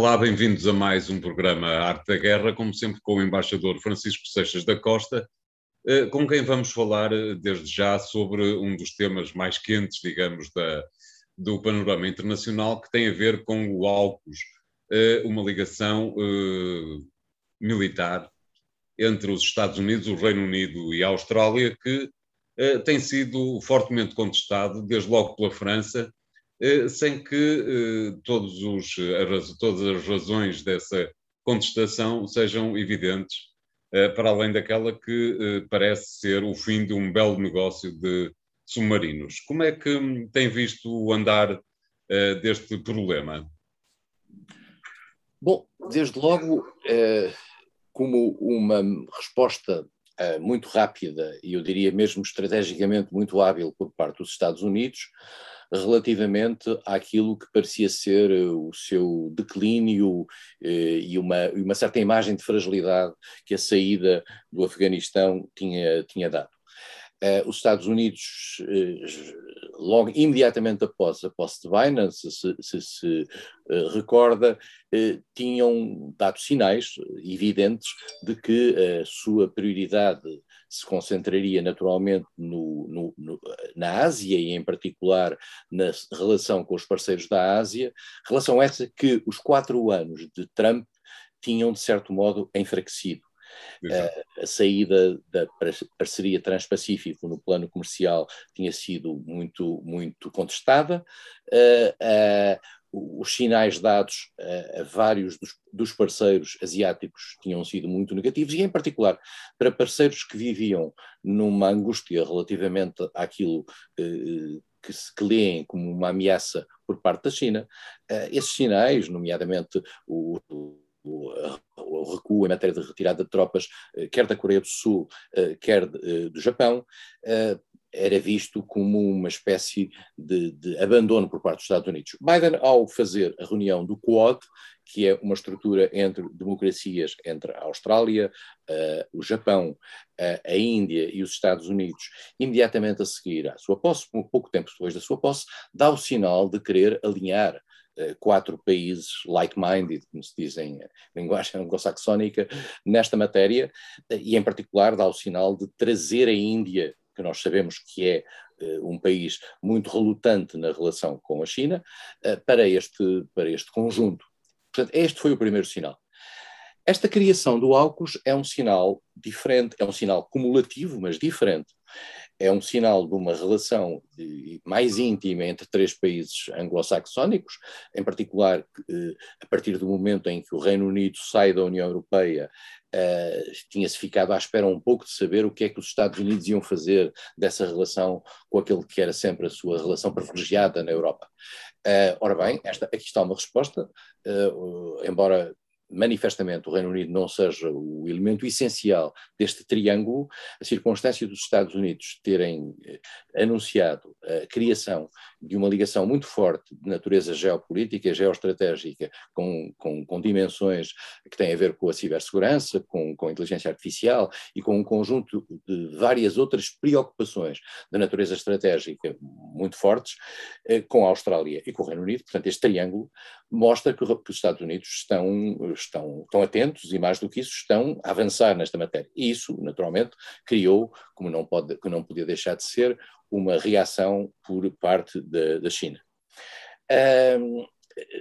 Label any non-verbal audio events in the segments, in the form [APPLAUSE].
Olá, bem-vindos a mais um programa Arte da Guerra, como sempre com o embaixador Francisco Seixas da Costa, eh, com quem vamos falar eh, desde já sobre um dos temas mais quentes, digamos, da, do panorama internacional, que tem a ver com o AUKUS, eh, uma ligação militar entre os Estados Unidos, o Reino Unido e a Austrália, que tem sido fortemente contestado, desde logo pela França, sem que eh, todos os, todas as razões dessa contestação sejam evidentes, eh, para além daquela que parece ser o fim de um belo negócio de submarinos. Como é que hum, tem visto o andar deste problema? Bom, desde logo, como uma resposta muito rápida e eu diria mesmo estrategicamente muito hábil por parte dos Estados Unidos, relativamente àquilo que parecia ser eh, o seu declínio eh, e uma, uma certa imagem de fragilidade que a saída do Afeganistão tinha, tinha dado. Uh, os Estados Unidos, logo imediatamente após a posse de Biden, se se, se, recorda, tinham dado sinais evidentes de que a sua prioridade se concentraria naturalmente no, no, no, na Ásia e, em particular, na relação com os parceiros da Ásia, relação essa que os quatro anos de Trump tinham, de certo modo, enfraquecido. Uh, a saída da parceria Transpacífico no plano comercial tinha sido muito, muito contestada. Uh, uh, os sinais dados a, a vários dos, dos, parceiros asiáticos tinham sido muito negativos, e em particular para parceiros que viviam numa angústia relativamente àquilo eh, que se que leem como uma ameaça por parte da China, eh, esses sinais, nomeadamente o, o o, recuo em matéria de retirada de tropas, eh, quer da Coreia do Sul, eh, quer eh, do Japão, era visto como uma espécie de, de, abandono por parte dos Estados Unidos. Biden, ao fazer a reunião do Quad, que é uma estrutura entre democracias entre a Austrália, uh, o Japão, uh, a Índia e os Estados Unidos, imediatamente a seguir à sua posse, um pouco tempo depois da sua posse, dá o sinal de querer alinhar uh, quatro países like-minded, como se diz em linguagem [LAUGHS] anglo-saxónica, nesta matéria, e em particular dá o sinal de trazer a Índia que nós sabemos que é uh, um país muito relutante na relação com a China, uh, para, este, para este conjunto. Portanto, este foi o primeiro sinal. Esta criação do AUKUS é um sinal diferente, é um sinal cumulativo, mas diferente. É um sinal de uma relação mais íntima entre três países anglo-saxónicos, em particular eh, a partir do momento em que o Reino Unido sai da União Europeia, uh, tinha-se ficado à espera um pouco de saber o que é que os Estados Unidos iam fazer dessa relação com aquele que era sempre a sua relação privilegiada na Europa. Uh, ora bem, esta, aqui está uma resposta, uh, embora manifestamente o Reino Unido não seja o elemento essencial deste triângulo, a circunstância dos Estados Unidos terem eh, anunciado a criação de uma ligação muito forte de natureza geopolítica, geoestratégica, com, com, com dimensões que têm a ver com a cibersegurança, com, com a inteligência artificial e com um conjunto de várias outras preocupações de natureza estratégica muito fortes, eh, com a Austrália e com o Reino Unido. Portanto, este triângulo mostra que, que os Estados Unidos estão estão, estão atentos e, mais do que isso, estão a avançar nesta matéria. E isso, naturalmente, criou, como não, pode, não podia deixar de ser, uma reação por parte da, da China. Um,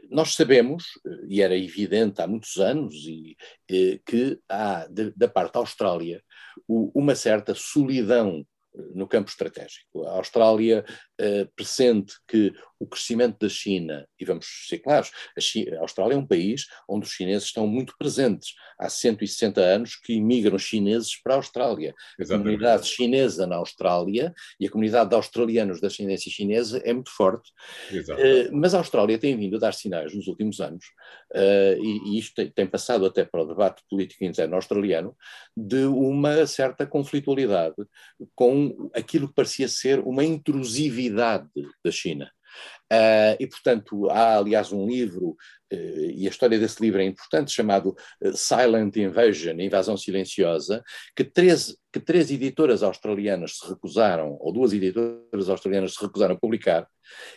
nós sabemos, e era evidente há muitos anos, e, e que há, de, da parte da Austrália, o, uma certa solidão no campo estratégico. A Austrália uh, pressente que o crescimento da China, e vamos ser claros, a, China, a, Austrália é um país onde os chineses estão muito presentes. Há 160 anos que imigram chineses para a Austrália. Exatamente. A comunidade chinesa na Austrália e a comunidade de australianos da ascendência chinesa é muito forte. Uh, mas a Austrália tem vindo a dar sinais nos últimos anos, uh, e, e, isto tem, tem, passado até para o debate político interno australiano, de uma certa conflitualidade com aquilo que parecia ser uma intrusividade da China. Uh, e, portanto, há, aliás, um livro e a história desse livro é importante, chamado Silent Invasion, Invasão Silenciosa, que três, que três editoras australianas se recusaram, ou duas editoras australianas se recusaram a publicar,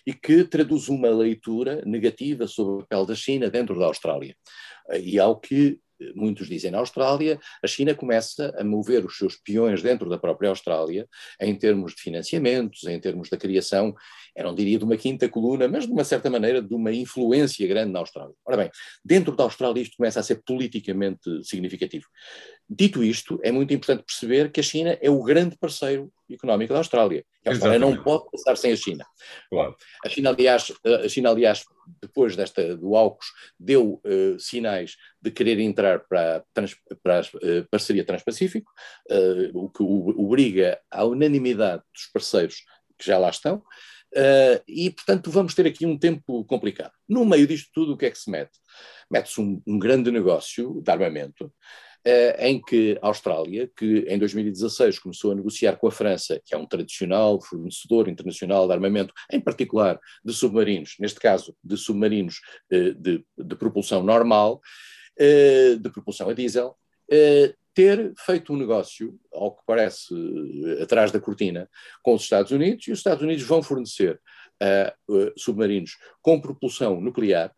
e que traduz uma leitura negativa sobre o papel da China dentro da Austrália. E ao que muitos dizem na Austrália, a China começa a mover os seus peões dentro da própria Austrália, em termos de financiamentos, em termos da criação, eu não diria de uma quinta coluna, mas de uma certa maneira de uma influência grande na Austrália. Ora bem, dentro da Austrália isto começa a ser politicamente significativo. Dito isto, é muito importante perceber que a China é o grande parceiro económico da Austrália. A Austrália Exatamente. não pode passar sem a China. Claro. A China, aliás, a China, aliás depois desta, do AUKUS, deu uh, sinais de querer entrar para, trans, para a uh, parceria Transpacífico, uh, o que obriga à unanimidade dos parceiros que já lá estão, e, portanto, vamos ter aqui um tempo complicado. No meio disto tudo, o que é que se mete? Mete-se um, um grande negócio de armamento, eh, em que a Austrália, que em 2016 começou a negociar com a França, que é um tradicional fornecedor internacional de armamento, em particular de submarinos, neste caso de submarinos eh, de, de propulsão normal, eh, de propulsão a diesel, ter feito um negócio, ao que parece atrás da cortina, com os Estados Unidos, e os Estados Unidos vão fornecer uh, submarinos com propulsão nuclear, eh,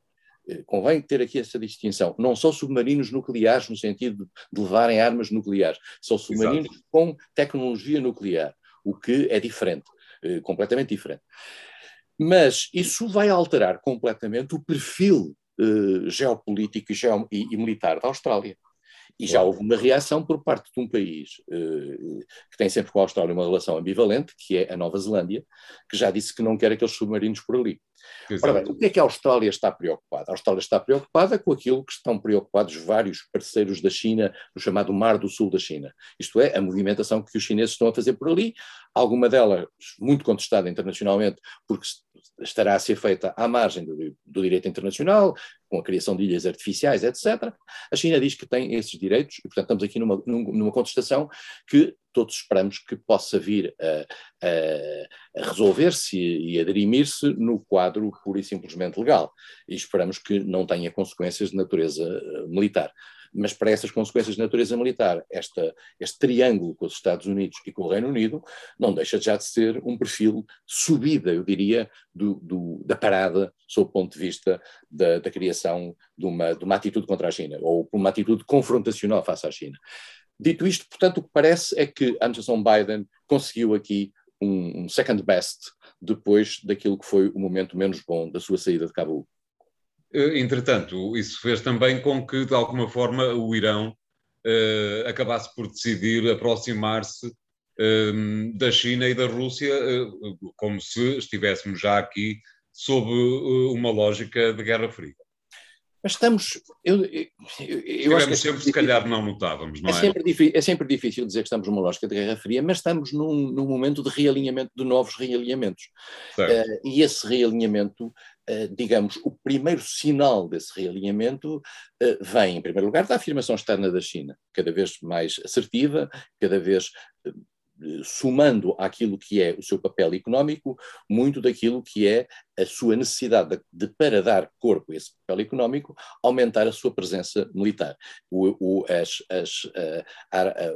convém ter aqui essa distinção. Não são submarinos nucleares no sentido de levarem armas nucleares, são submarinos Exato. com tecnologia nuclear, o que é diferente, eh, completamente diferente. Mas isso vai alterar completamente o perfil eh, geopolítico e, geo e, e militar da Austrália. E já houve uma reação por parte de um país que tem sempre com a Austrália uma relação ambivalente, que é a Nova Zelândia, que já disse que não quer aqueles submarinos por ali. Exato. Ora bem, o que é que a Austrália está preocupada? A Austrália está preocupada com aquilo que estão preocupados vários parceiros da China, no chamado Mar do Sul da China. Isto é, a movimentação que os chineses estão a fazer por ali, alguma delas muito contestada internacionalmente, porque estará a ser feita à margem do, do, direito internacional, com a criação de ilhas artificiais, etc. A China diz que tem esses direitos, e portanto estamos aqui numa, numa contestação que todos esperamos que possa vir a, a, a resolver-se e a dirimir-se no quadro pura e simplesmente legal. E esperamos que não tenha consequências de natureza eh, militar mas para essas consequências de natureza militar, esta, este triângulo com os Estados Unidos e com o Reino Unido não deixa já de ser um perfil subida, eu diria, do, do, da parada, sob o ponto de vista da, da criação de uma, de uma atitude contra a China, ou uma atitude confrontacional face à China. Dito isto, portanto, o que parece é que a administração Biden conseguiu aqui um, um second best depois daquilo que foi o momento menos bom da sua saída de Cabul. Eh, entretanto, isso fez também com que, de alguma forma, o Irão eh, acabasse por decidir aproximar-se eh, da China e da Rússia, eh, como se estivéssemos já aqui sob uma lógica de Guerra Fria. Mas estamos. Eu, eu, eu acho que é sempre, se calhar, não notávamos, não é? É sempre, é sempre difícil dizer que estamos numa lógica de Guerra Fria, mas estamos num, num momento de realinhamento, de novos realinhamentos. Uh, e esse realinhamento Uh, digamos, o primeiro sinal desse realinhamento uh, vem, em primeiro lugar, da afirmação externa da China, cada vez mais assertiva, cada vez somando àquilo que é o seu papel económico, muito daquilo que é a sua necessidade de, de, para dar corpo a esse papel económico, aumentar a sua presença militar. O, o, as, as, a, a, a,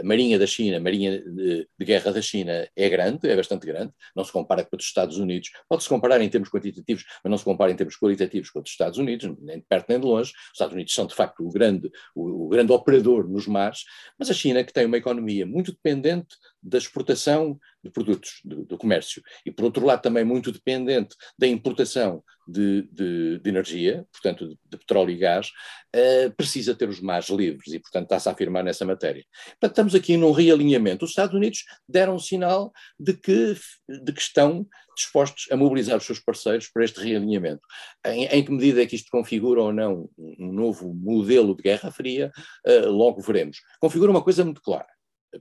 a, Marinha da China, a Marinha de, de, Guerra da China é grande, é bastante grande, não se compara com os Estados Unidos, pode-se comparar em termos quantitativos, mas não se compara em termos qualitativos com os Estados Unidos, nem de perto nem de longe. Os Estados Unidos são, de facto, o grande, o, o grande operador nos mares, mas a China, que tem uma economia muito dependente da exportação de produtos do, do, comércio e, por outro lado, também muito dependente da importação de, de, de energia, portanto, de, de, petróleo e gás, uh, precisa ter os mares livres e, portanto, está-se a afirmar nessa matéria. Portanto, estamos aqui num realinhamento. Os Estados Unidos deram um sinal de que, de que estão dispostos a mobilizar os seus parceiros para este realinhamento. Em, em que medida é que isto configura ou não um novo modelo de Guerra Fria, uh, logo veremos. Configura uma coisa muito clara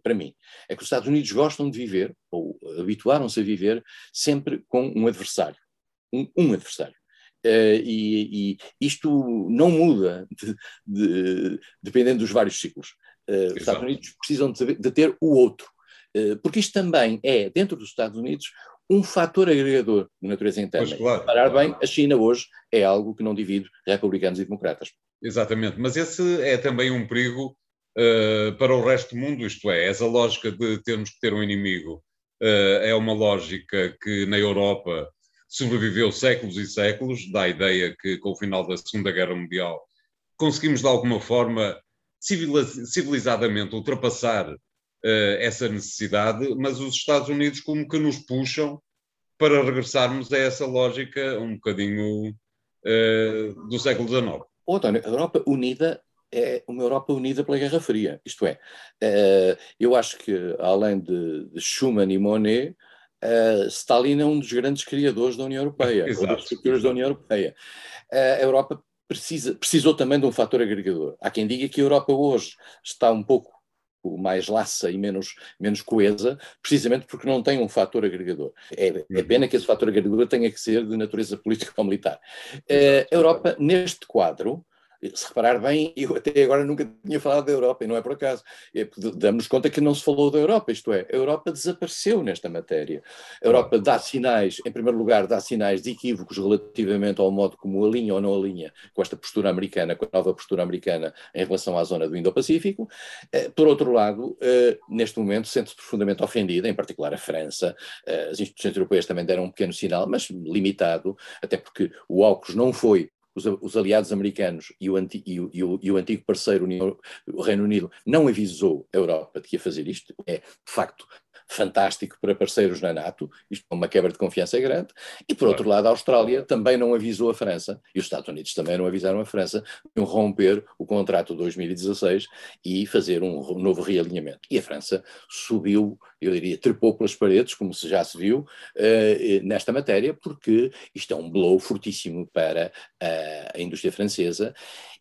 para mim, é que os Estados Unidos gostam de viver, ou habituaram-se a viver, sempre com um adversário. Um, um adversário. Uh, e, e, isto não muda de, de, dependendo dos vários ciclos. Uh, os Estados Unidos precisam de, de, ter o outro. Uh, porque isto também é, dentro dos Estados Unidos, um fator agregador de natureza interna. Pois, claro, Parar claro. bem, a China hoje é algo que não divide republicanos e democratas. Exatamente, mas esse é também um perigo uh, para o resto do mundo, isto é, essa lógica de termos que ter um inimigo uh, é uma lógica que na Europa sobreviveu séculos e séculos, dá a ideia que com o final da Segunda Guerra Mundial conseguimos de alguma forma civilizadamente ultrapassar uh, essa necessidade, mas os Estados Unidos como que nos puxam para regressarmos a essa lógica um bocadinho uh, do século XIX. Oh, António, a Europa unida é uma Europa unida pela Guerra Fria. Isto é, uh, eu acho que, além de, Schuman e Monet, uh, Stalin é um dos grandes criadores da União Europeia, [LAUGHS] das estruturas da União Europeia. Uh, a Europa precisa, precisou também de um fator agregador. Há quem diga que a Europa hoje está um pouco mais laça e menos, menos coesa, precisamente porque não tem um fator agregador. É, é uhum. pena que esse fator agregador tenha que ser de natureza política ou militar. a Europa, neste quadro, se reparar bem, [LAUGHS] eu até agora nunca tinha falado da Europa, e não é por acaso. É, Damos conta que não se falou da Europa, isto é, a Europa desapareceu nesta matéria. A Europa dá sinais, em primeiro lugar, dá sinais de equívocos relativamente ao modo como alinha ou não alinha com esta postura americana, com a nova postura americana em relação à zona do Indo-Pacífico. Eh, por outro lado, eh, neste momento, sente-se profundamente ofendida, em particular a França. Eh, as instituições europeias também deram um pequeno sinal, mas limitado, até porque o AUKUS não foi os, os aliados americanos e o, anti, e, o, e, o, e o, antigo parceiro, o Reino Unido, não avisou a Europa de que ia fazer isto. É, de facto, fantástico para parceiros na NATO, isto é uma quebra de confiança grande, e por outro lado a Austrália também não avisou a França, e os Estados Unidos também não avisaram a França, de romper o contrato de 2016 e fazer um novo realinhamento. E a França subiu, eu diria, trepou pelas paredes, como se já se viu, uh, nesta matéria, porque isto é um blow fortíssimo para uh, a indústria francesa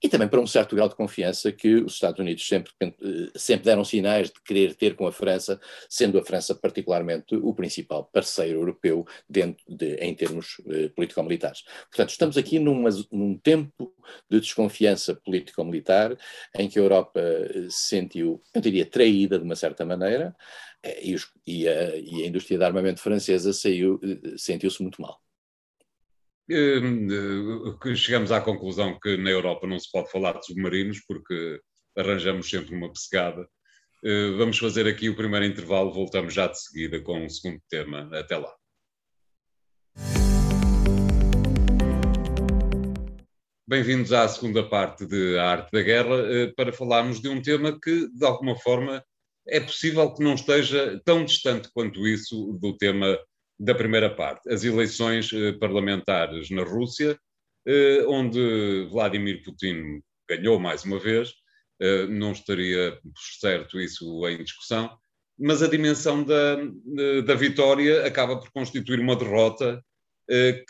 e também para um certo grau de confiança que os Estados Unidos sempre, eh, sempre deram sinais de querer ter com a França, sendo a França particularmente o principal parceiro europeu dentro de, em termos eh, político-militares. Portanto, estamos aqui numa, num tempo de desconfiança político-militar em que a Europa eh, se sentiu, eu diria, traída de uma certa maneira, eh, e, os, e, a, e a indústria de armamento francesa sentiu-se muito mal. Hum, chegamos à conclusão que na Europa não se pode falar de submarinos porque arranjamos sempre uma pescada. Eh, vamos fazer aqui o primeiro intervalo, voltamos já de seguida com o segundo tema. Até lá. Bem-vindos à segunda parte de A Arte da Guerra eh, para falarmos de um tema que, de alguma forma, é possível que não esteja tão distante quanto isso do tema da primeira parte, as eleições eh, parlamentares na Rússia, eh, onde Vladimir Putin ganhou mais uma vez, eh, não estaria certo isso em discussão, mas a dimensão da, da vitória acaba por constituir uma derrota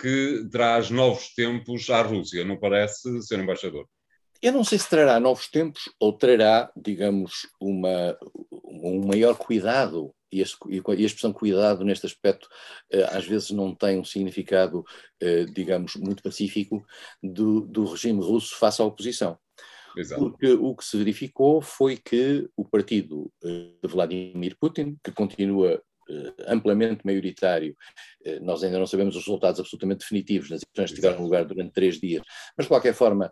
que traz novos tempos à Rússia, não parece, ser embaixador? Eu não sei se trará novos tempos ou trará, digamos, uma, um maior cuidado e, a expressão cuidado neste aspecto eh, às vezes não tem um significado, eh, digamos, muito pacífico do, do regime russo face à oposição. Exato. Porque o que se verificou foi que o partido eh, de Vladimir Putin, que continua amplamente maioritário, nós ainda não sabemos os resultados absolutamente definitivos. Nas eleições que tiveram lugar durante três dias, mas de qualquer forma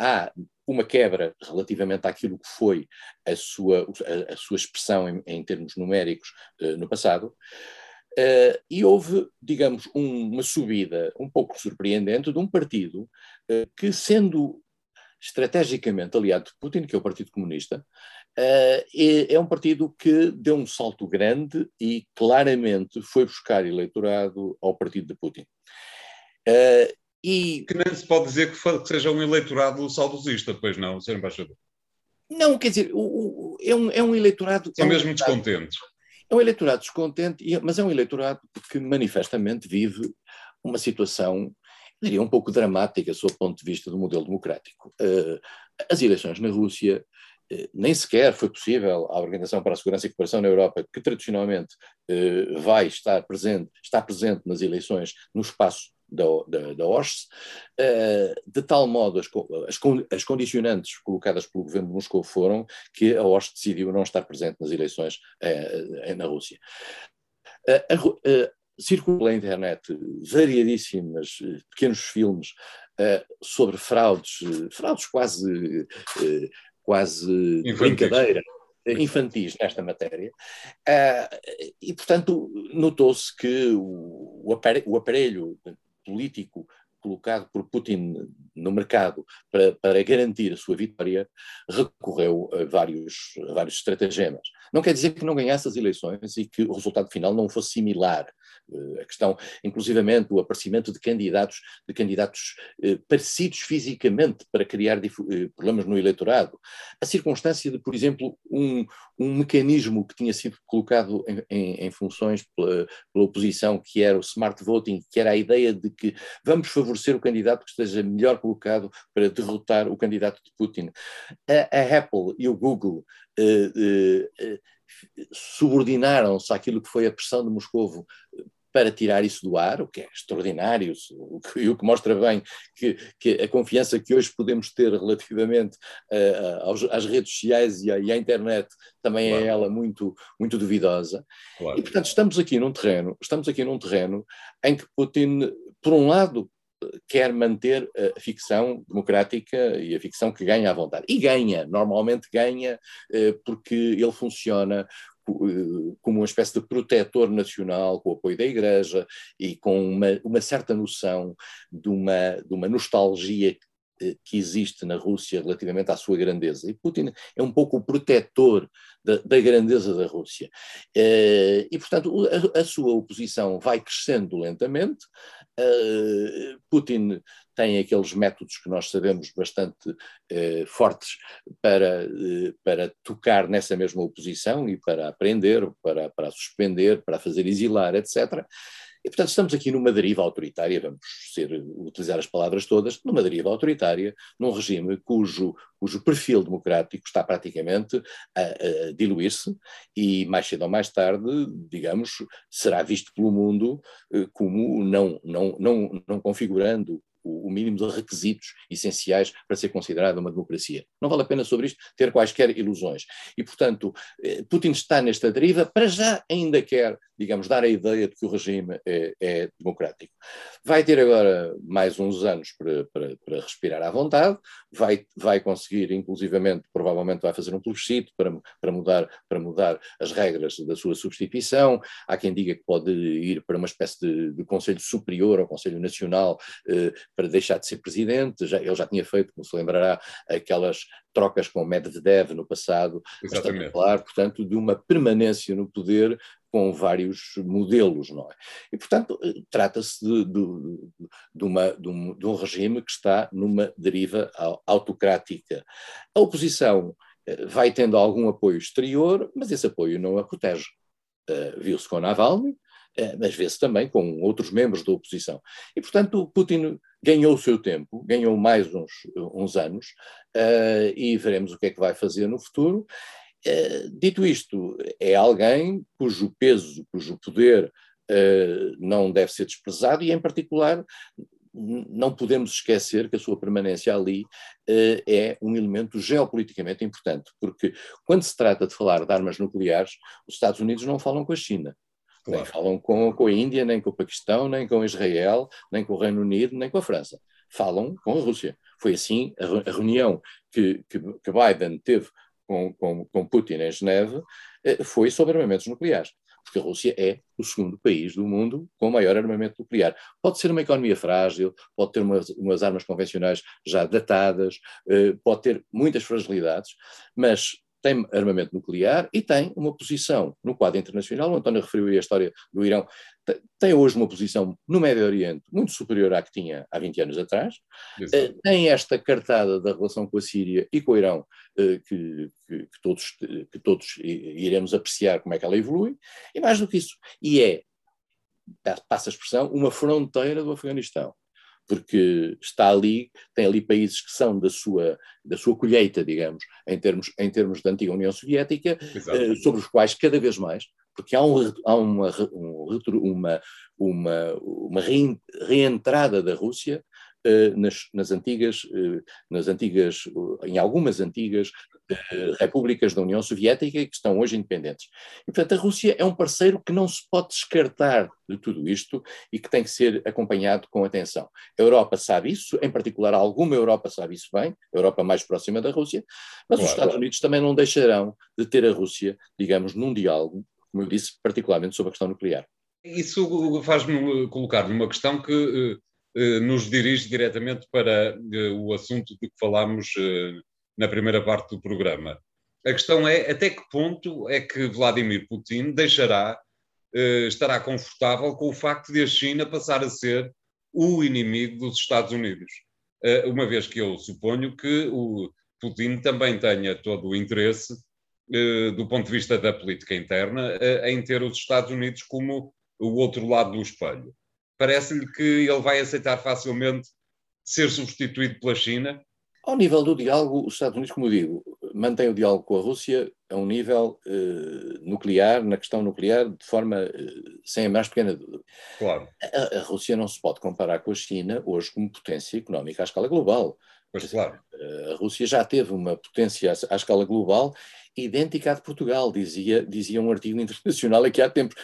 há uma quebra relativamente àquilo que foi a sua, a, a sua expressão em, em, termos numéricos no passado. Uh, e houve, digamos, um, uma subida um pouco surpreendente de um partido uh, que, sendo estrategicamente aliado de Putin, que é o Partido Comunista, é, é, um partido que deu um salto grande e claramente foi buscar eleitorado ao partido de Putin. E... Que nem se pode dizer que, seja um eleitorado saudosista, pois não, Sr. Embaixador? Não, quer dizer, o, o, é, um, é um eleitorado. São é um mesmo eleitorado, descontentes. É um eleitorado descontente, mas é um eleitorado que manifestamente vive uma situação, diria, um pouco dramática sob o ponto de vista do modelo democrático. Uh, as eleições na Rússia nem sequer foi possível a Organização para a Segurança e Cooperação na Europa, que tradicionalmente uh, vai estar presente, está presente nas eleições no espaço da, da, da OSCE, uh, de tal modo as, as, as, condicionantes colocadas pelo governo de Moscou foram que a OSCE decidiu não estar presente nas eleições uh, na Rússia. Uh, circulam pela internet variadíssimas pequenos filmes sobre fraudes, fraudes quase, quase brincadeira, infantis nesta matéria. e, portanto, notou-se que o aparelho político colocado por Putin no mercado para, para garantir a sua vitória, recorreu a vários, a vários estratagemas. Não quer dizer que não ganhasse as eleições e que o resultado final não fosse similar. Eh, a questão, inclusivamente, o aparecimento de candidatos, de candidatos eh, parecidos fisicamente para criar eh, problemas no eleitorado. A circunstância de, por exemplo, um, um mecanismo que tinha sido colocado em, em, em funções pela, pela oposição, que era o smart voting, que era a ideia de que vamos favorecer o candidato que esteja melhor colocado para derrotar o candidato de Putin. A, a Apple e o Google uh, uh, subordinaram-se àquilo que foi a pressão de Moscovo para tirar isso do ar, o que é extraordinário, o que, e o que mostra bem que, que, a confiança que hoje podemos ter relativamente uh, aos, às redes sociais e à, e à internet também é claro. é ela muito, muito duvidosa. Claro. E portanto estamos aqui num terreno, estamos aqui num terreno em que Putin, por um lado, quer manter a ficção democrática e a ficção que ganha à vontade. E ganha, normalmente ganha, eh, porque ele funciona eh, como uma espécie de protetor nacional, com o apoio da Igreja e com uma, uma certa noção de uma, de uma nostalgia que existe na Rússia relativamente à sua grandeza. E Putin é um pouco o protetor da, da grandeza da Rússia. Eh, e, portanto, a, a, sua oposição vai crescendo lentamente. Eh, Putin tem aqueles métodos que nós sabemos bastante fortes para, para tocar nessa mesma oposição e para aprender, para, para suspender, para fazer exilar, etc. E, portanto, estamos aqui numa deriva autoritária, vamos ser, utilizar as palavras todas, numa deriva autoritária, num regime cujo, cujo perfil democrático está praticamente a, a diluir-se e, mais cedo ou mais tarde, digamos, será visto pelo mundo eh, como não, não, não, não configurando o, mínimo de requisitos essenciais para ser considerada uma democracia. Não vale a pena sobre isto ter quaisquer ilusões. E, portanto, eh, Putin está nesta deriva, para já ainda quer, digamos, dar a ideia de que o regime é, é democrático. Vai ter agora mais uns anos para, para, para, respirar à vontade, vai, vai conseguir, inclusivamente, provavelmente vai fazer um plebiscito para, para, mudar, para mudar as regras da sua substituição. Há quem diga que pode ir para uma espécie de, de Conselho Superior ou Conselho Nacional eh, para deixar de ser presidente. Já, ele já tinha feito, como se lembrará, aquelas trocas com Medvedev no passado, Exatamente. claro, portanto, de uma permanência no poder com vários modelos, não é? E, portanto, eh, trata-se de, de, de, uma, de, um, de um regime que está numa deriva autocrática. A oposição eh, vai tendo algum apoio exterior, mas esse apoio não a protege. Uh, Viu-se com Navalny, uh, mas vê-se também com outros membros da oposição. E, portanto, Putin ganhou o seu tempo, ganhou mais uns, uns anos, uh, e veremos o que é que vai fazer no futuro. Uh, dito isto, é alguém cujo peso, cujo poder uh, não deve ser desprezado, e em particular não podemos esquecer que a sua permanência ali é um elemento geopoliticamente importante, porque quando se trata de falar de armas nucleares, os Estados Unidos não falam com a China, Claro. Nem falam com, com a Índia, nem com o Paquistão, nem com Israel, nem com o Reino Unido, nem com a França. Falam com a Rússia. Foi assim a, reunião que, que, que, Biden teve com, com, com Putin em Geneve, eh, foi sobre armamentos nucleares porque a Rússia é o segundo país do mundo com maior armamento nuclear. Pode ser uma economia frágil, pode ter umas, umas armas convencionais já datadas, eh, pode ter muitas fragilidades, mas tem armamento nuclear e tem uma posição no quadro internacional. O António referiu aí a história do Irão. Tem hoje uma posição no Médio Oriente muito superior à que tinha há 20 anos atrás. Exato. Eh, tem esta cartada da relação com a Síria e com o Irão, eh, que, que, que, todos, que todos iremos apreciar como é que ela evolui. E mais do que isso, e é, passa a expressão, uma fronteira do Afeganistão porque está ali, tem ali países que são da sua, da sua colheita, digamos, em termos, em termos da antiga União Soviética, eh, sobre os quais cada vez mais, porque há, um, há uma, um, uma, uma, uma reentrada da Rússia nas, nas antigas, nas antigas, em algumas antigas repúblicas da União Soviética que estão hoje independentes. E, portanto, a Rússia é um parceiro que não se pode descartar de tudo isto e que tem que ser acompanhado com atenção. A Europa sabe isso, em particular alguma Europa sabe isso bem, a Europa mais próxima da Rússia, mas claro. os Estados Unidos também não deixarão de ter a Rússia, digamos, num diálogo, como eu disse, particularmente sobre a questão nuclear. Isso faz-me colocar numa questão que eh, nos dirige diretamente para eh, o assunto de que falámos eh, na primeira parte do programa. A questão é até que ponto é que Vladimir Putin deixará, estará confortável com o facto de a China passar a ser o inimigo dos Estados Unidos. uma vez que eu suponho que o Putin também tenha todo o interesse, do ponto de vista da política interna, em ter os Estados Unidos como o outro lado do espelho parece-lhe que ele vai aceitar facilmente ser substituído pela China? Ao nível do diálogo, os Estados Unidos, como digo, mantém o diálogo com a Rússia a um nível eh, nuclear, na questão nuclear, de forma eh, sem a mais pequena dúvida. Claro. A, a, Rússia não se pode comparar com a China hoje como potência económica à escala global. Pois claro. A Rússia já teve uma potência à, escala global idêntica à de Portugal, dizia, dizia um artigo [LAUGHS] internacional aqui há tempos,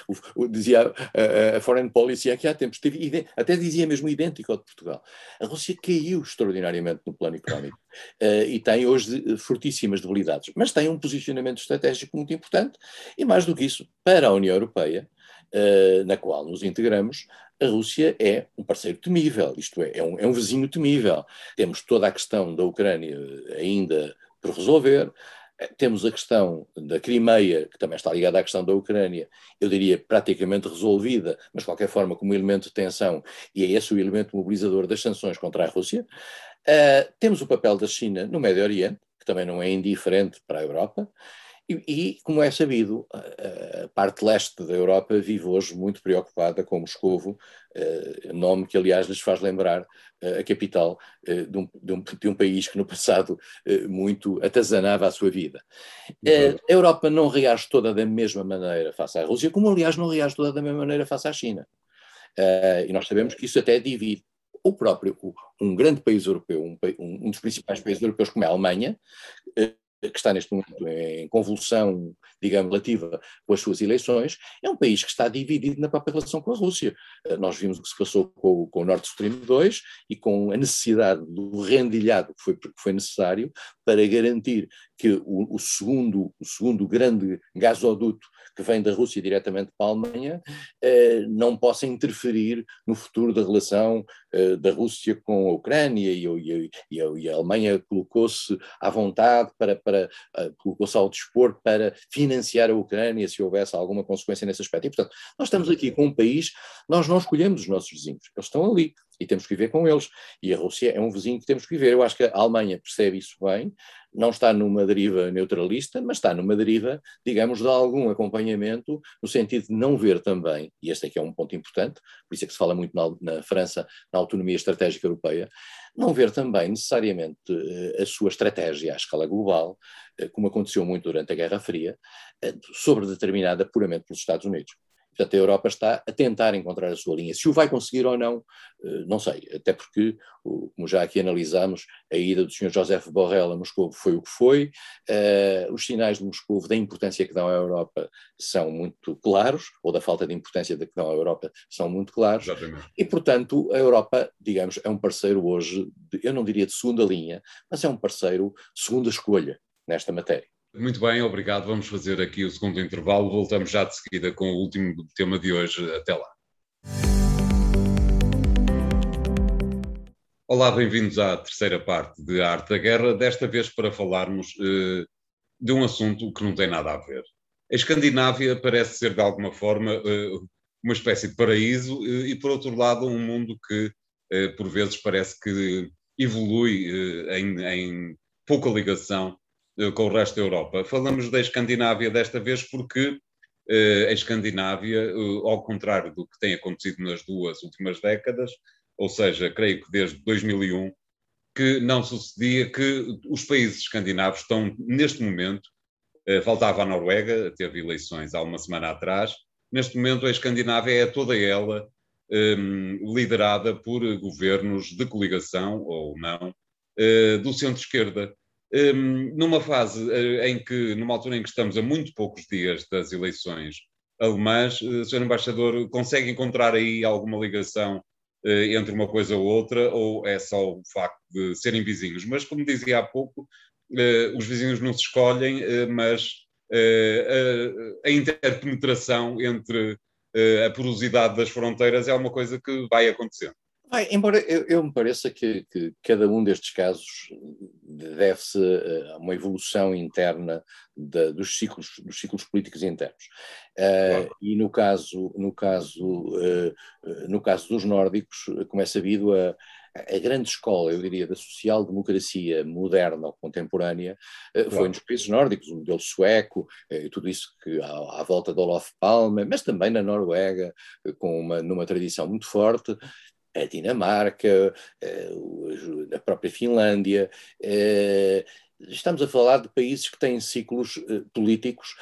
dizia a, a, Foreign Policy aqui há tempos, teve, até dizia mesmo idêntico ao de Portugal. A Rússia caiu extraordinariamente no plano económico uh, [LAUGHS] e tem hoje fortíssimas debilidades, mas tem um posicionamento estratégico muito importante e mais do que isso, para a União Europeia, uh, na qual nos integramos, a Rússia é um parceiro temível, isto é, é um, é um vizinho temível. Temos toda a questão da Ucrânia ainda por resolver, temos a questão da Crimeia, que também está ligada à questão da Ucrânia, eu diria praticamente resolvida, mas de qualquer forma como elemento de tensão, e é esse o elemento mobilizador das sanções contra a Rússia. Uh, temos o papel da China no Médio Oriente, que também não é indiferente para a Europa, e, e, como é sabido, a, a, parte leste da Europa vive hoje muito preocupada com Moscovo, uh, nome que, aliás, lhes faz lembrar uh, a capital uh, de, um, de, um, de, um, país que no passado muito atazanava a sua vida. Uhum. a Europa não reage toda da mesma maneira face à Rússia, como, aliás, não reage toda da mesma maneira face à China. e nós sabemos que isso até divide o próprio, um grande país europeu, um, um, dos principais países europeus como é a Alemanha, que está neste momento em convulsão, digamos, relativa com as suas eleições, é um país que está dividido na própria relação com a Rússia. Eh, nós vimos o que se passou com, com o Nord Stream 2 e com a necessidade do rendilhado que foi, que foi necessário para garantir que o, o, segundo, o segundo grande gasoduto que vem da Rússia diretamente para a Alemanha eh, não possa interferir no futuro da relação eh, da Rússia com a Ucrânia e, e, e, e a, Alemanha colocou-se à vontade para, para uh, colocou-se ao dispor para financiar a Ucrânia se houvesse alguma consequência nesse aspecto. E portanto, nós estamos aqui com um país, nós não escolhemos os nossos vizinhos, eles estão ali e temos que viver com eles. E a Rússia é um vizinho que temos que viver. Eu acho que a Alemanha percebe isso bem, não está numa deriva neutralista, mas está numa deriva, digamos, de algum acompanhamento, no sentido de não ver também, e este aqui é um ponto importante, por isso é que se fala muito na, na França, na autonomia estratégica europeia, não ver também necessariamente uh, a sua estratégia à escala global, uh, como aconteceu muito durante a Guerra Fria, uh, sobre determinada puramente pelos Estados Unidos. Portanto, a Europa está a tentar encontrar a sua linha. Se o vai conseguir ou não, eh, não sei. Até porque, como já aqui analisámos, a ida do Sr. José Borrell a Moscou foi o que foi. Eh, os sinais de Moscou da importância que dão à Europa são muito claros, ou da falta de importância que dão à Europa são muito claros. Exatamente. E, portanto, a Europa, digamos, é um parceiro hoje, de, eu não diria de segunda linha, mas é um parceiro de segunda escolha nesta matéria. Muito bem, obrigado. Vamos fazer aqui o segundo intervalo. Voltamos já de seguida com o último tema de hoje. Até lá. Olá, bem-vindos à terceira parte de Arte da Guerra, desta vez para falarmos eh, de um assunto que não tem nada a ver. A Escandinávia parece ser, de alguma forma, eh, uma espécie de paraíso eh, e, por outro lado, um mundo que, eh, por vezes, parece que evolui eh, em, em pouca ligação com o resto da Europa. Falamos da Escandinávia desta vez porque uh, a Escandinávia, uh, ao contrário do que tem acontecido nas duas últimas décadas, ou seja, creio que desde 2001, que não sucedia que os países escandinavos estão, neste momento, faltava a Noruega, teve eleições há uma semana atrás, neste momento a Escandinávia é toda ela um, liderada por governos de coligação ou não do centro-esquerda. Um, numa fase uh, em que, numa altura em que estamos a muito poucos dias das eleições alemãs, uh, Sr. Embaixador, consegue encontrar aí alguma ligação entre uma coisa ou outra, ou é só o facto de serem vizinhos? Mas, como dizia há pouco, os vizinhos não se escolhem, mas a interpenetração entre a porosidade das fronteiras é uma coisa que vai acontecendo. Embora eu, eu, me pareça que, que, cada um destes casos deve-se a uma evolução interna dos, ciclos, dos ciclos políticos internos. Uh, claro. E no caso, no, caso, uh, no caso dos nórdicos, como é sabido, a, a grande escola, eu diria, da social-democracia moderna ou contemporânea eh, foi nos países nórdicos, o modelo sueco, eh, tudo isso que à, à, volta de Olof Palme, mas também na Noruega, eh, com uma, numa tradição muito forte, a Dinamarca, a própria Finlândia. Estamos a falar de países que têm ciclos políticos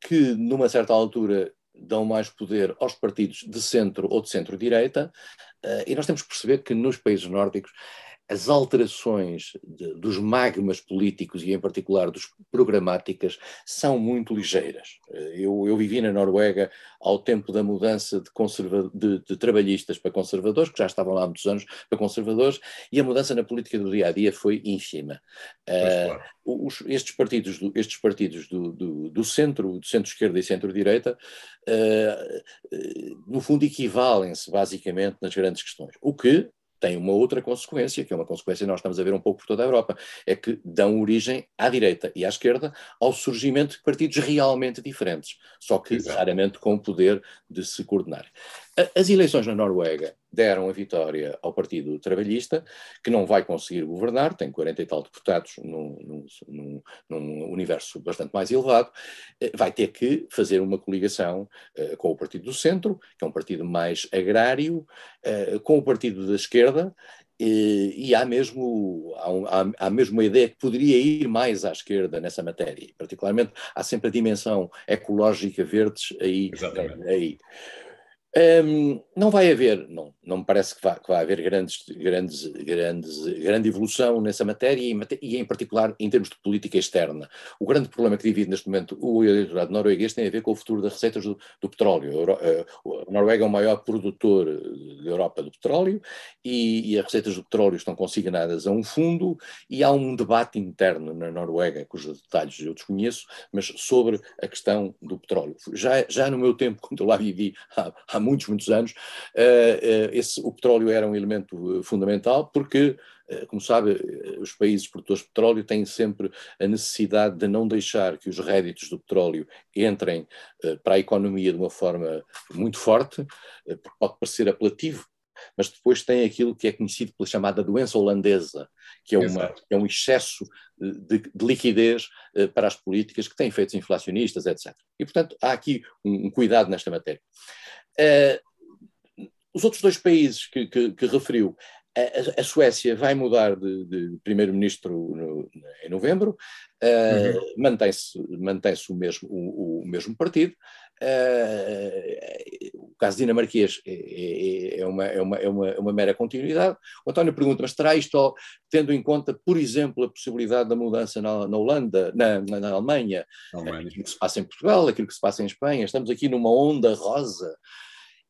que, numa certa altura, dão mais poder aos partidos de centro ou de centro-direita, uh, e nós temos que perceber que nos países nórdicos as alterações de, dos magmas políticos e, em particular, dos programáticas, são muito ligeiras. Eh, eu, eu vivi na Noruega ao tempo da mudança de, conserva, de, de, trabalhistas para conservadores, que já estavam lá há muitos anos, para conservadores, e a mudança na política do dia a dia foi ínfima. Uh, os, estes partidos, do, estes partidos do, do, do centro, do centro-esquerda e centro-direita, uh, uh, no fundo, equivalem-se basicamente nas grandes questões. O que tem uma outra consequência, que é uma consequência que nós estamos a ver um pouco por toda a Europa, é que dão origem à direita e à esquerda ao surgimento de partidos realmente diferentes, só que Exato. raramente com o poder de se coordenar. As eleições na Noruega deram a vitória ao Partido Trabalhista, que não vai conseguir governar, tem 40 e tal deputados num, num, num universo bastante mais elevado, eh, vai ter que fazer uma coligação uh, com o Partido do Centro, que é um partido mais agrário, uh, com o Partido da Esquerda, e, e há, mesmo, há, há, mesmo uma ideia que poderia ir mais à esquerda nessa matéria. Particularmente, há sempre a dimensão ecológica verdes aí. Exatamente. aí. Um, não vai haver, não, não me parece que vai, que vai haver grandes, grandes, grandes, grande evolução nessa matéria e, e, em particular, em termos de política externa. O grande problema que divide neste momento o eleitorado norueguês tem a ver com o futuro das receitas do, do petróleo. Eh, a Noruega é o maior produtor da Europa do petróleo e, e, as receitas do petróleo estão consignadas a um fundo e há um debate interno na Noruega, cujos detalhes eu desconheço, mas sobre a questão do petróleo. Já, já no meu tempo, [LAUGHS] quando eu lá vivi há, há muitos, muitos anos, uh, uh, esse, o petróleo era um elemento fundamental, porque, como sabe, os países produtores de petróleo têm sempre a necessidade de não deixar que os réditos do petróleo entrem para a economia de uma forma muito forte, porque pode parecer apelativo, mas depois tem aquilo que é conhecido pela chamada doença holandesa, que é, uma, é um excesso de, de, liquidez para as políticas que têm efeitos inflacionistas, etc. E, portanto, há aqui um, um cuidado nesta matéria. Uh, os outros dois países que, que, que referiu, a, a, Suécia vai mudar de, de primeiro-ministro no, em novembro, uh, uhum. mantém-se mantém o, mesmo, o, o mesmo partido. Uh, o caso dinamarquês é, é, é, uma, é, uma, é, uma, é uma mera continuidade. O António pergunta, mas terá isto tendo em conta, por exemplo, a possibilidade da mudança na, na Holanda, na, na, na Alemanha, Alemanha, aquilo que se passa em Portugal, aquilo que se passa em Espanha, estamos aqui numa onda rosa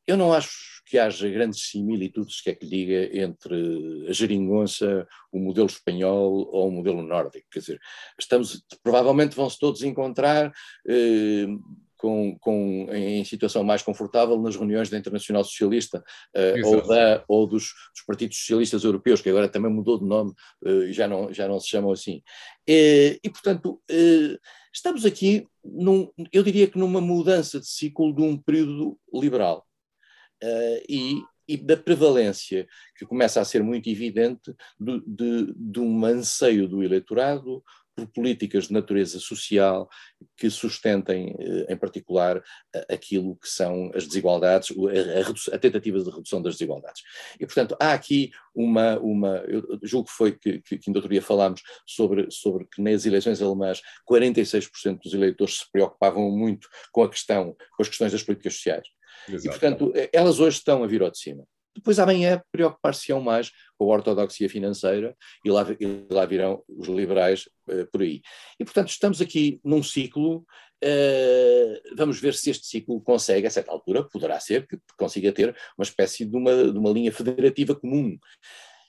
eu não acho que haja grandes similitudes, que é que diga, entre a geringonça, o modelo espanhol ou o modelo nórdico. Quer dizer, estamos, provavelmente vão-se todos encontrar eh, com, com, em situação mais confortável nas reuniões da Internacional Socialista eh, ou, da, ou dos, dos, partidos socialistas europeus, que agora também mudou de nome e eh, já, não, já não se chamam assim. E, e portanto, eh, estamos aqui, num, eu diria que numa mudança de ciclo de um período liberal uh, e, e, da prevalência que começa a ser muito evidente de, de, de um anseio do eleitorado por políticas de natureza social que sustentem, eh, em particular, aquilo que são as desigualdades, a, tentativa de redução das desigualdades. E, portanto, há aqui uma, uma eu julgo que foi que, que, que ainda outro dia falámos sobre, sobre que nas eleições alemãs 46% dos eleitores se preocupavam muito com a questão, com as questões das políticas sociais. Exato. E, portanto, elas hoje estão a vir ao de cima. Depois amanhã preocupar-se-ão mais com a ortodoxia financeira e lá, e lá virão os liberais uh, por aí. E, portanto, estamos aqui num ciclo, uh, vamos ver se este ciclo consegue, a certa altura, poderá ser que consiga ter uma espécie de uma, de uma linha federativa comum.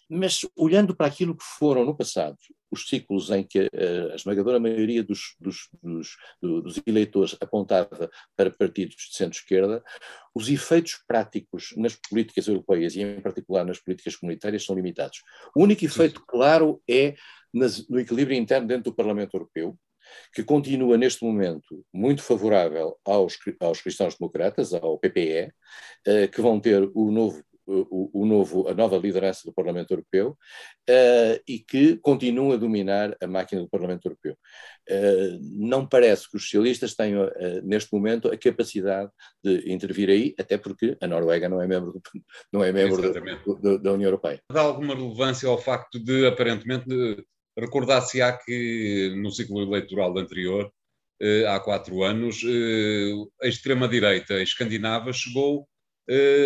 Mas olhando para aquilo que foram no passado os ciclos em que a esmagadora maioria dos, dos, dos, dos, eleitores apontava para partidos de centro-esquerda, os efeitos práticos nas políticas europeias e, em particular, nas políticas comunitárias são limitados. O único efeito claro é nas, no equilíbrio interno dentro do Parlamento Europeu, que continua neste momento muito favorável aos, aos cristãos democratas, ao PPE, eh, que vão ter o novo o, o, novo, a nova liderança do Parlamento Europeu uh, e que continua a dominar a máquina do Parlamento Europeu. Uh, não parece que os socialistas tenham, uh, neste momento, a capacidade de intervir aí, até porque a Noruega não é membro, do, não é membro do, do, da União Europeia. Dá alguma relevância ao facto de, aparentemente, recordar-se-á que no ciclo eleitoral anterior, há quatro anos, a extrema-direita escandinava chegou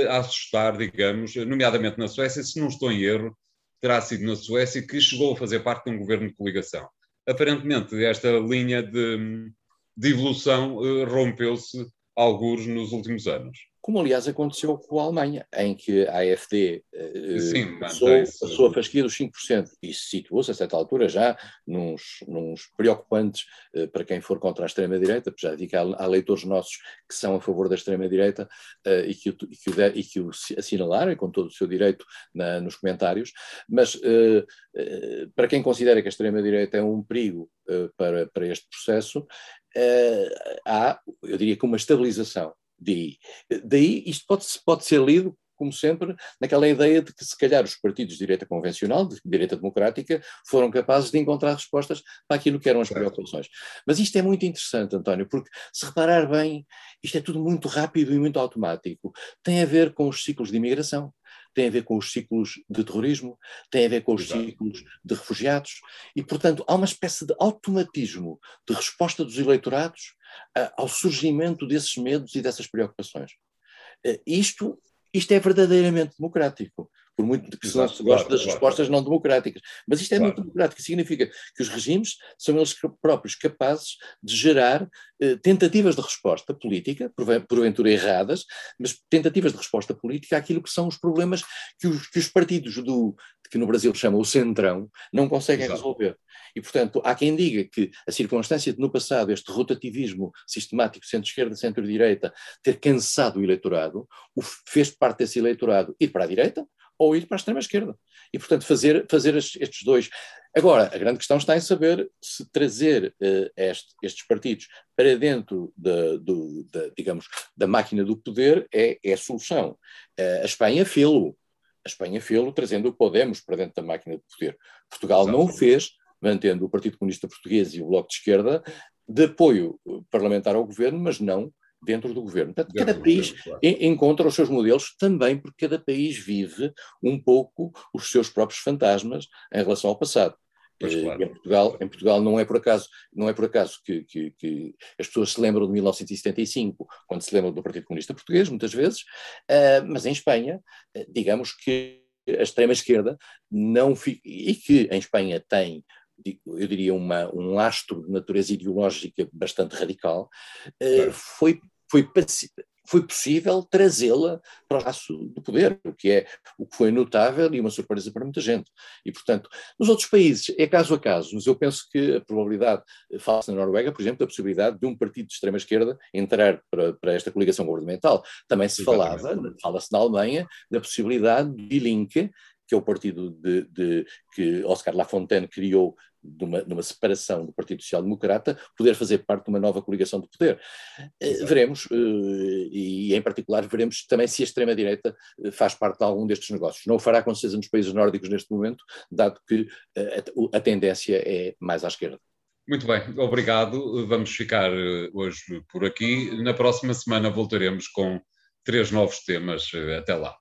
a assustar, digamos, nomeadamente na Suécia, se não estou em erro, terá sido na Suécia que chegou a fazer parte de um governo de coligação. Aparentemente, esta linha de, de evolução uh, rompeu-se alguns nos últimos anos como aliás aconteceu com a Alemanha, em que a AfD uh, Sim, passou, passou a fasquia dos 5% e situou-se a certa altura já nos, nos preocupantes uh, para quem for contra a extrema-direita, porque já digo que há, há, leitores nossos que são a favor da extrema-direita e, que, e, que o, e que o assinalaram com todo o seu direito na, nos comentários, mas para quem considera que a extrema-direita é um perigo para, para este processo, há, eu diria que uma estabilização daí. Daí isto pode, pode ser lido como sempre, naquela ideia de que se calhar os partidos de direita convencional, de direita democrática, foram capazes de encontrar respostas para aquilo que eram as preocupações. Mas isto é muito interessante, António, porque se reparar bem, isto é tudo muito rápido e muito automático. Tem a ver com os ciclos de imigração, tem a ver com os ciclos de terrorismo, tem a ver com os Exato. ciclos de refugiados, e, portanto, há uma espécie de automatismo de resposta dos eleitorados ao surgimento desses medos e dessas preocupações. Uh, isto, isto é verdadeiramente democrático, por muito que Exato, se goste claro, das claro, respostas claro. não democráticas. Mas isto é muito democrático, significa que os regimes são eles próprios capazes de gerar eh, tentativas de resposta política, porventura erradas, mas tentativas de resposta política àquilo que são os problemas que os, que os partidos do, que no Brasil chamam o centrão, não conseguem Exato. resolver. E, portanto, há quem diga que a circunstância de, no passado, este rotativismo sistemático centro-esquerda, centro-direita, ter cansado o eleitorado, o fez parte desse eleitorado ir para a direita ou ir para a extrema-esquerda. E, portanto, fazer, fazer estes dois. Agora, a grande questão está em saber se trazer uh, este, estes partidos para dentro da, do, da, digamos, da máquina do poder é, é a solução. Uh, a Espanha fê-lo. A Espanha fê-lo trazendo o Podemos para dentro da máquina de poder. Portugal Exato. não o fez, mantendo o Partido Comunista Português e o Bloco de Esquerda de apoio parlamentar ao governo, mas não dentro do governo. Portanto, cada país governo, claro. encontra os seus modelos também porque cada país vive um pouco os seus próprios fantasmas em relação ao passado. Pois, eh, claro. em, Portugal, em Portugal não é por acaso, não é por acaso que, que, que, as pessoas se lembram de 1975, quando se lembram do Partido Comunista Português, muitas vezes, uh, mas em Espanha, uh, digamos que a extrema-esquerda não fica, e que em Espanha tem eu diria, uma, um lastro de natureza ideológica bastante radical, uh, foi, foi, foi possível trazê-la para o espaço do poder, o que é o que foi notável e uma surpresa para muita gente. E, portanto, nos outros países é caso a caso, mas eu penso que a probabilidade, fala-se na Noruega, por exemplo, da possibilidade de um partido de extrema-esquerda entrar para, para, esta coligação governamental. Também se falava, fala-se na Alemanha, da possibilidade de Linke, que é o partido de, de, que Oscar Lafontaine criou de uma, de uma, separação do Partido Social Democrata, poder fazer parte de uma nova coligação de poder. Uh, veremos, uh, e em particular veremos também se a extrema-direita eh, faz parte de algum destes negócios. Não o fará com certeza nos países nórdicos neste momento, dado que a, a tendência é mais à esquerda. Muito bem, obrigado. Vamos ficar hoje por aqui. Na próxima semana voltaremos com três novos temas. Até lá.